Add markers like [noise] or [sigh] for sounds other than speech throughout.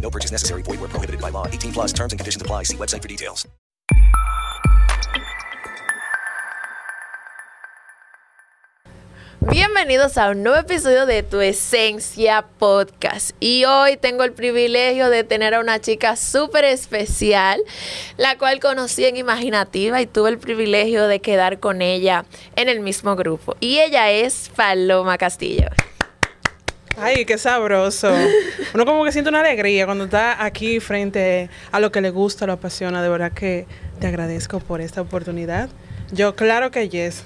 No purchase necessary. Void where prohibited by law. 18 plus terms and conditions apply. See website for details. Bienvenidos a un nuevo episodio de Tu Esencia Podcast. Y hoy tengo el privilegio de tener a una chica súper especial, la cual conocí en Imaginativa y tuve el privilegio de quedar con ella en el mismo grupo. Y ella es Paloma Castillo. Ay, qué sabroso. Uno como que siente una alegría cuando está aquí frente a lo que le gusta, lo apasiona. De verdad que te agradezco por esta oportunidad. Yo, claro que yes.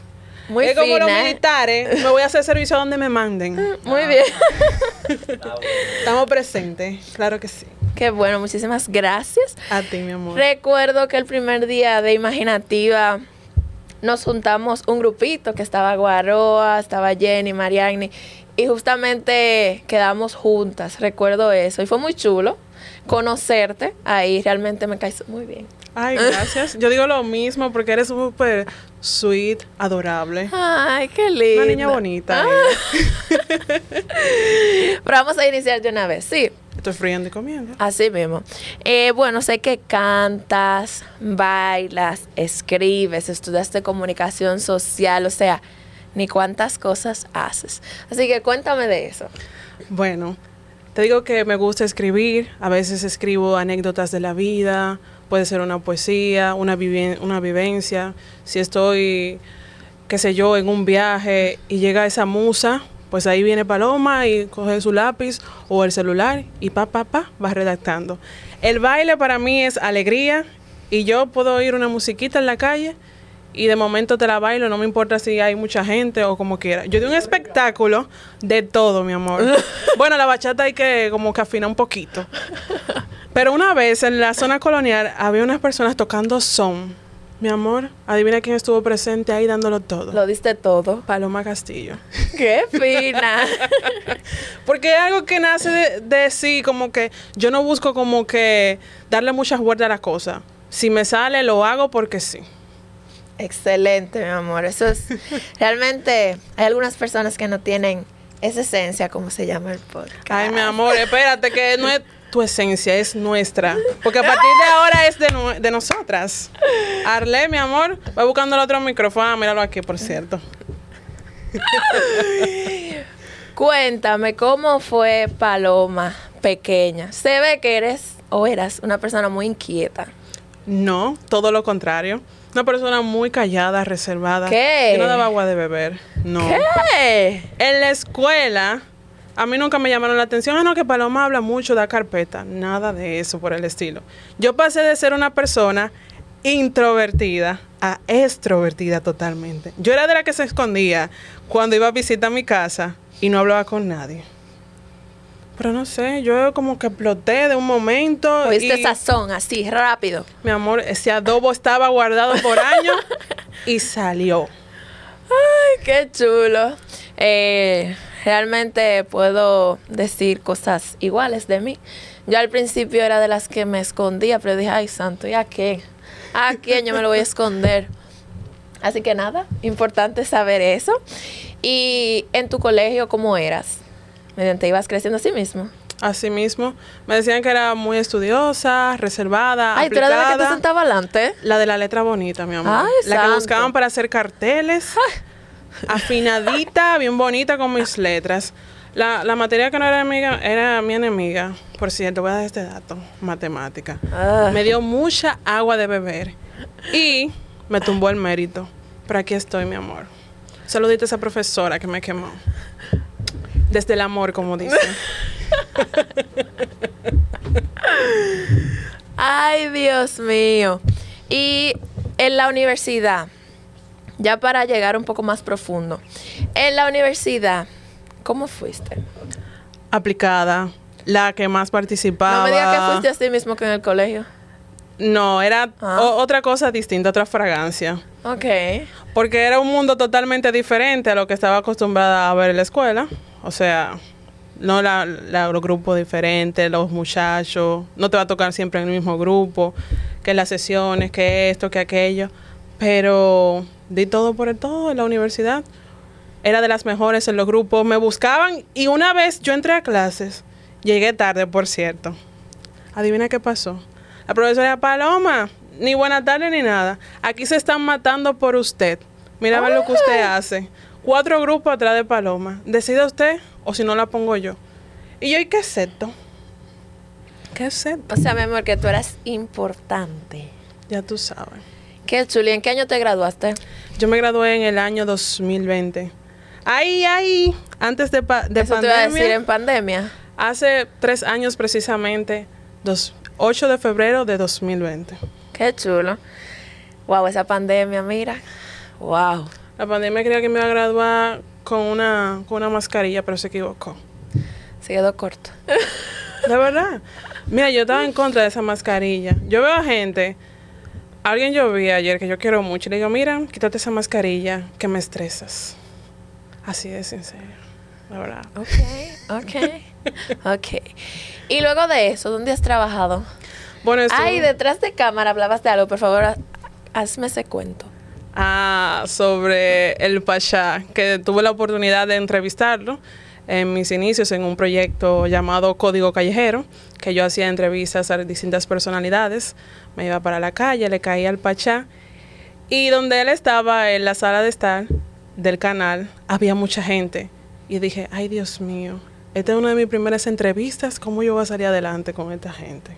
Muy es como los fina. militares. Me voy a hacer servicio donde me manden. [laughs] Muy bien. Estamos presentes. Claro que sí. Qué bueno, muchísimas gracias. A ti, mi amor. Recuerdo que el primer día de Imaginativa nos juntamos un grupito que estaba Guaroa, estaba Jenny, Mariagni y justamente quedamos juntas. Recuerdo eso y fue muy chulo conocerte ahí. Realmente me caes muy bien. Ay, gracias. Yo digo lo mismo porque eres súper sweet, adorable. Ay, qué lindo. Una niña bonita. eh. [laughs] Pero vamos a iniciar de una vez, sí. Estoy friendo y comiendo. Así mismo. Eh, bueno, sé que cantas, bailas, escribes, estudiaste comunicación social, o sea, ni cuántas cosas haces. Así que cuéntame de eso. Bueno, te digo que me gusta escribir. A veces escribo anécdotas de la vida. Puede ser una poesía, una, una vivencia. Si estoy, qué sé yo, en un viaje y llega esa musa, pues ahí viene Paloma y coge su lápiz o el celular y pa, pa, pa, va redactando. El baile para mí es alegría y yo puedo oír una musiquita en la calle y de momento te la bailo, no me importa si hay mucha gente o como quiera. Yo di un espectáculo de todo, mi amor. [laughs] bueno, la bachata hay que como que afinar un poquito. Pero una vez en la zona colonial había unas personas tocando son. Mi amor, adivina quién estuvo presente ahí dándolo todo. Lo diste todo. Paloma Castillo. [laughs] ¡Qué fina! [laughs] Porque es algo que nace de, de sí, como que yo no busco como que darle muchas vueltas a la cosa. Si me sale, lo hago porque sí. Excelente, mi amor. Eso es [laughs] realmente hay algunas personas que no tienen esa esencia, como se llama el podcast. Ay, mi amor, espérate, que no es tu esencia, es nuestra. Porque a partir de ahora es de, de nosotras. Arle, mi amor, va buscando el otro micrófono. Ah, míralo aquí, por cierto. [laughs] Cuéntame cómo fue Paloma pequeña. Se ve que eres o eras una persona muy inquieta. No, todo lo contrario. Una persona muy callada, reservada. ¿Qué? Que no daba agua de beber. No. ¿Qué? En la escuela, a mí nunca me llamaron la atención. Ah, no, que Paloma habla mucho, da carpeta. Nada de eso por el estilo. Yo pasé de ser una persona introvertida a extrovertida totalmente. Yo era de la que se escondía cuando iba a visitar mi casa y no hablaba con nadie. Pero no sé, yo como que exploté de un momento. Oíste y- sazón así, rápido. Mi amor, ese adobo estaba guardado por años [laughs] y salió. Ay, qué chulo. Eh, realmente puedo decir cosas iguales de mí. Yo al principio era de las que me escondía, pero dije, ay, santo, ¿y a qué? ¿A quién yo me lo voy a esconder? Así que nada, importante saber eso. Y en tu colegio, ¿cómo eras? Mediante ibas creciendo así mismo. Así mismo, me decían que era muy estudiosa, reservada, Ay, tú eras de la que te aplicada. sentaba adelante. La de la letra bonita, mi amor. Ay, la que buscaban para hacer carteles. Afinadita, bien bonita con mis letras. La, la materia que no era amiga era mi enemiga. Por cierto, voy a dar este dato. Matemática. Ah. Me dio mucha agua de beber. Y me tumbó el mérito. Pero aquí estoy, mi amor. Saludito a esa profesora que me quemó. Desde el amor, como dicen. Ay, Dios mío. Y en la universidad, ya para llegar un poco más profundo, en la universidad, ¿cómo fuiste? Aplicada. La que más participaba. No me digas que fuiste así mismo que en el colegio. No, era Ah. otra cosa distinta, otra fragancia. Ok. Porque era un mundo totalmente diferente a lo que estaba acostumbrada a ver en la escuela. O sea, no la, la- los grupos diferentes, los muchachos. No te va a tocar siempre en el mismo grupo, que las sesiones, que esto, que aquello. Pero di todo por el todo en la universidad. Era de las mejores en los grupos. Me buscaban y una vez yo entré a clases. Llegué tarde, por cierto. Adivina qué pasó. La profesora Paloma, ni buena tarde ni nada. Aquí se están matando por usted. Mira lo que usted hace. Cuatro grupos atrás de Paloma. Decida usted o si no la pongo yo. Y yo, ¿y qué acepto? ¿Qué acepto? O sea, mi amor, que tú eras importante. Ya tú sabes. Qué chuli. ¿En qué año te graduaste? Yo me gradué en el año 2020. Ahí, ahí, antes de, pa- de Eso te iba a pandemia. decir en pandemia. Hace tres años precisamente, dos, 8 de febrero de 2020. Qué chulo. Wow, esa pandemia, mira. Wow. La pandemia creía que me iba a graduar con una, con una mascarilla, pero se equivocó. Se quedó corto. [laughs] De verdad. Mira, yo estaba en contra de esa mascarilla. Yo veo a gente, alguien yo vi ayer que yo quiero mucho, y le digo, mira, quítate esa mascarilla, que me estresas. Así de sincero, la verdad. Ok, ok, ok. Y luego de eso, ¿dónde has trabajado? Bueno, Ay, detrás de cámara hablabas de algo, por favor, ha- hazme ese cuento. Ah, sobre el Pachá, que tuve la oportunidad de entrevistarlo en mis inicios en un proyecto llamado Código Callejero, que yo hacía entrevistas a distintas personalidades. Me iba para la calle, le caía al Pachá. Y donde él estaba, en la sala de estar del canal, había mucha gente. Y dije, ay Dios mío, esta es una de mis primeras entrevistas, ¿cómo yo voy a salir adelante con esta gente?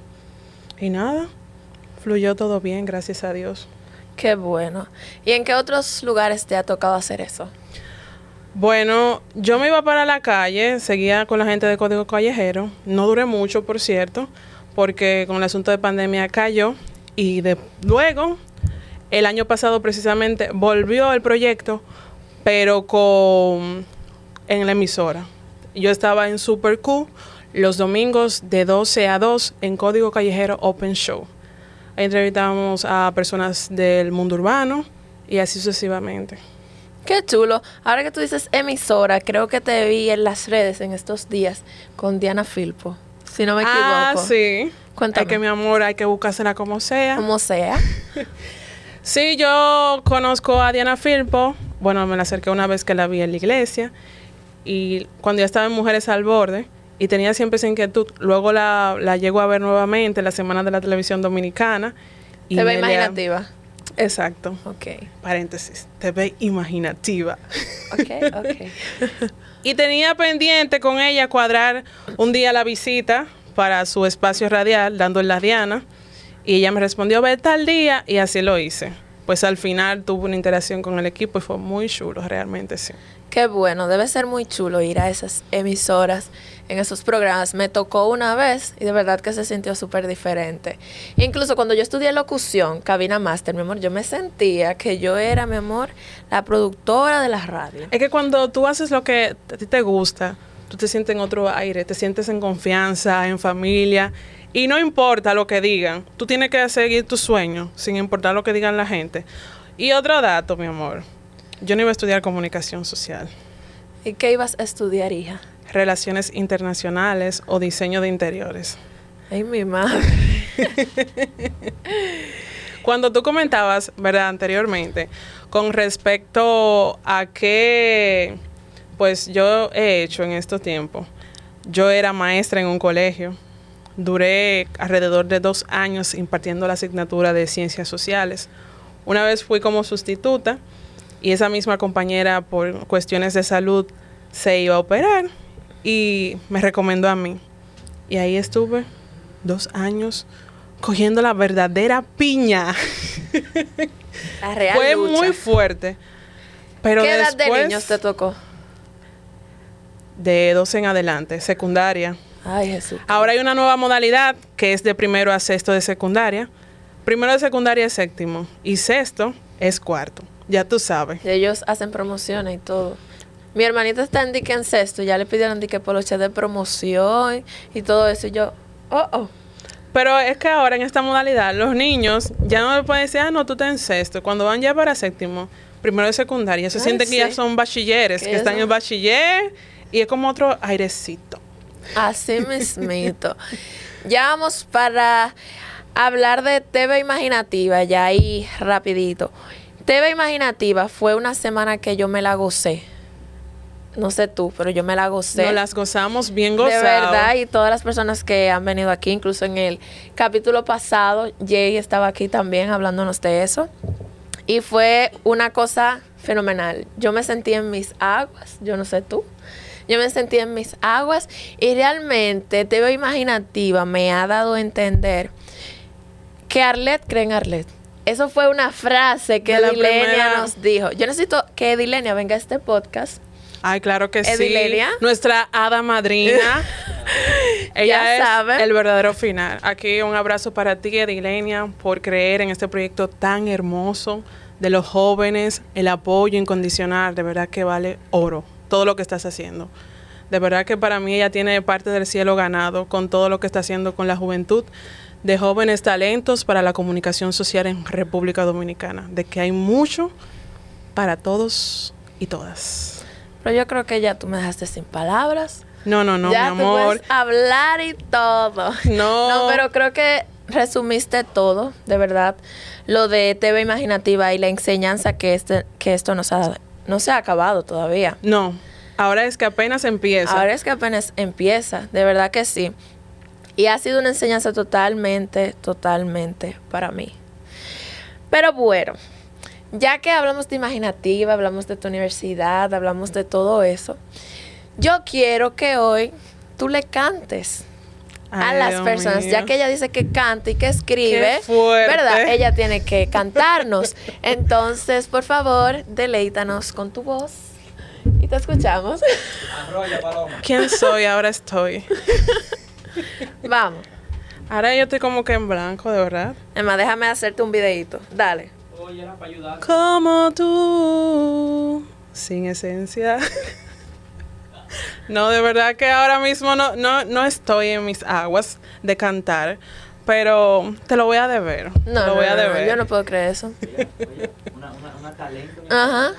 Y nada, fluyó todo bien, gracias a Dios. Qué bueno. ¿Y en qué otros lugares te ha tocado hacer eso? Bueno, yo me iba para la calle, seguía con la gente de Código Callejero. No duré mucho, por cierto, porque con el asunto de pandemia cayó. Y de, luego, el año pasado precisamente, volvió el proyecto, pero con en la emisora. Yo estaba en Super Q los domingos de 12 a 2 en Código Callejero Open Show. Ahí entrevistábamos a personas del mundo urbano y así sucesivamente. Qué chulo. Ahora que tú dices emisora, creo que te vi en las redes en estos días con Diana Filpo. Si no me equivoco. Ah, sí. Cuéntame. Hay que, mi amor, hay que buscársela como sea. Como sea. [laughs] Sí, yo conozco a Diana Filpo. Bueno, me la acerqué una vez que la vi en la iglesia. Y cuando ya estaba en Mujeres al Borde, y tenía siempre esa inquietud, luego la, la llego a ver nuevamente en la Semana de la Televisión Dominicana. Y te ve imaginativa. Exacto. Ok. Paréntesis. Te ve imaginativa. Ok, [laughs] ok. Y tenía pendiente con ella cuadrar un día la visita para su espacio radial, dando en la Diana. Y ella me respondió, ve tal día, y así lo hice. Pues al final tuve una interacción con el equipo y fue muy chulo, realmente sí. Qué bueno, debe ser muy chulo ir a esas emisoras, en esos programas. Me tocó una vez y de verdad que se sintió súper diferente. Incluso cuando yo estudié locución, cabina máster, mi amor, yo me sentía que yo era, mi amor, la productora de la radio. Es que cuando tú haces lo que a ti te gusta, tú te sientes en otro aire, te sientes en confianza, en familia. Y no importa lo que digan, tú tienes que seguir tu sueño, sin importar lo que digan la gente. Y otro dato, mi amor. Yo no iba a estudiar comunicación social. ¿Y qué ibas a estudiar, hija? relaciones internacionales o diseño de interiores. Ay, mi madre. [laughs] Cuando tú comentabas, ¿verdad? Anteriormente, con respecto a qué, pues yo he hecho en estos tiempos. Yo era maestra en un colegio. Duré alrededor de dos años impartiendo la asignatura de ciencias sociales. Una vez fui como sustituta y esa misma compañera por cuestiones de salud se iba a operar y me recomendó a mí. Y ahí estuve dos años cogiendo la verdadera piña. [laughs] La real Fue lucha. muy fuerte. Pero ¿Qué edad de después, niños te tocó? De 12 en adelante, secundaria. Ay, Jesús. Ahora hay una nueva modalidad que es de primero a sexto de secundaria. Primero de secundaria es séptimo y sexto es cuarto. Ya tú sabes. Ellos hacen promociones y todo. Mi hermanita está en dique en sexto, ya le pidieron dique poloche de promoción y todo eso. Y yo, oh, oh. Pero es que ahora en esta modalidad los niños ya no le pueden decir, ah, no, tú estás en sexto. Cuando van ya para séptimo, primero de secundaria, se Ay, sienten que ya son bachilleres, Que están en bachiller y es como otro airecito. Así [laughs] mismito. ya vamos para hablar de TV Imaginativa, ya ahí rapidito. TV Imaginativa fue una semana que yo me la gocé. No sé tú, pero yo me la gocé. Nos las gozamos bien De gozadas. verdad, y todas las personas que han venido aquí, incluso en el capítulo pasado, Jay estaba aquí también hablándonos de eso. Y fue una cosa fenomenal. Yo me sentí en mis aguas, yo no sé tú. Yo me sentí en mis aguas y realmente TV Imaginativa me ha dado a entender que Arlet cree en Arlet. Eso fue una frase que Edilenia primera- nos dijo. Yo necesito que Edilenia venga a este podcast. Ay, claro que sí. Edileria. Nuestra hada madrina. [laughs] Ella Ya es sabe. el verdadero final. Aquí un abrazo para ti, Edilenia, por creer en este proyecto tan hermoso de los jóvenes, el apoyo incondicional. De verdad que vale oro todo lo que estás haciendo. De verdad que para mí ella tiene parte del cielo ganado con todo lo que está haciendo con la juventud de jóvenes talentos para la comunicación social en República Dominicana. De que hay mucho para todos y todas. Pero yo creo que ya tú me dejaste sin palabras. No, no, no, ya mi tú amor. puedes hablar y todo. [laughs] No. No, pero creo que resumiste todo, de verdad. Lo de TV Imaginativa y la enseñanza que, este, que esto nos ha dado. No se ha acabado todavía. No, ahora es que apenas empieza. Ahora es que apenas empieza, de verdad que sí. Y ha sido una enseñanza totalmente, totalmente para mí. Pero bueno, ya que hablamos de imaginativa, hablamos de tu universidad, hablamos de todo eso, yo quiero que hoy tú le cantes a Ay, las Dios personas, mío. ya que ella dice que canta y que escribe. ¿verdad? Ella tiene que cantarnos. Entonces, por favor, deleítanos con tu voz. Y te escuchamos. ¿Quién soy? Ahora estoy. [laughs] Vamos. Ahora yo estoy como que en blanco, de verdad. Emma, déjame hacerte un videito. Dale. Como tú, sin esencia. [laughs] No, de verdad que ahora mismo no, no, no estoy en mis aguas de cantar, pero te lo voy a deber. No, te no, lo voy a no, no, deber. yo no puedo creer eso. Ajá.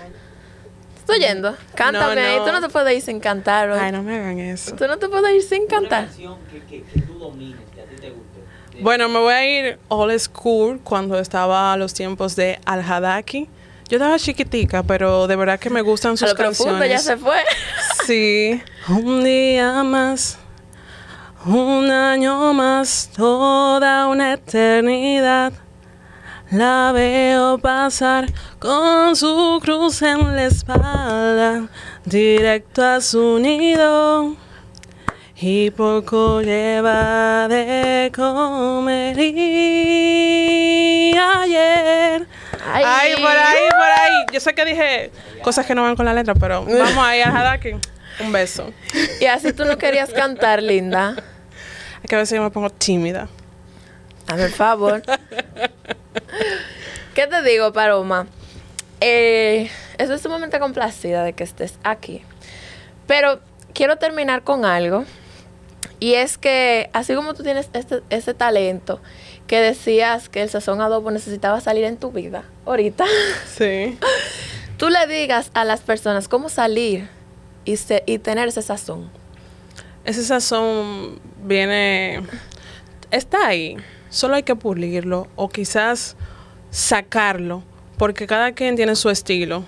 Estoy yendo. Cántame No, ahí. no. Tú no te puedes ir sin cantar hoy. Ay, no me hagan eso. Tú no te puedes ir sin cantar. Bueno, me voy a ir old school cuando estaba a los tiempos de Al Hadaki. Yo estaba chiquitica, pero de verdad que me gustan A sus lo profundo canciones. ya se fue. [laughs] Sí. Un día más, un año más, toda una eternidad. La veo pasar con su cruz en la espalda, directo a su nido. Y poco lleva de comer y ayer. Ay. Ay, por ahí, por ahí. Yo sé que dije cosas que no van con la letra, pero [laughs] vamos ahí a Hadaki. Un beso. Y así tú no querías cantar, linda. Es que a veces yo me pongo tímida. Dame el favor. ¿Qué te digo, Paloma? Eh, estoy sumamente complacida de que estés aquí. Pero quiero terminar con algo. Y es que, así como tú tienes este, ese talento que decías que el sazón adobo necesitaba salir en tu vida, ahorita, Sí. [laughs] tú le digas a las personas cómo salir y, tener ese sazón. Ese sazón viene. Está ahí. Solo hay que pulirlo. O quizás sacarlo. Porque cada quien tiene su estilo.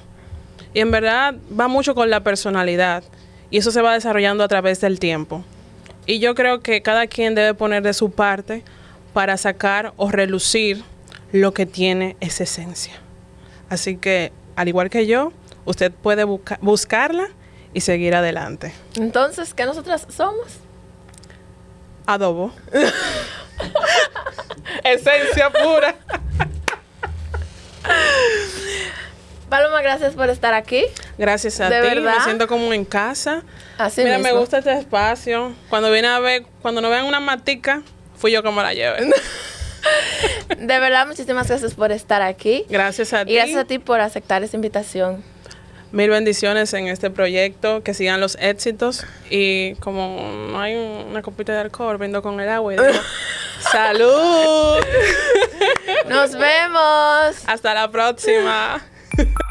Y en verdad va mucho con la personalidad. Y eso se va desarrollando a través del tiempo. Y yo creo que cada quien debe poner de su parte para sacar o relucir lo que tiene esa esencia. Así que, al igual que yo, usted puede busca- buscarla y seguir adelante. Entonces, ¿qué nosotras somos? Adobo. [laughs] Esencia pura. [laughs] Paloma, gracias por estar aquí. Gracias a ¿De ti. verdad? Me siento como en casa. Así Mira, me gusta este espacio. Cuando vine a ver, cuando no vean una matica, fui yo como la llevé. [laughs] De verdad, muchísimas gracias por estar aquí. Gracias a ti. Y gracias a ti por aceptar esa invitación. Mil bendiciones en este proyecto, que sigan los éxitos. Y como no hay un- una copita de alcohol, brindo con el agua y digo, [laughs] ¡Salud! Nos vemos. Hasta la próxima. [laughs]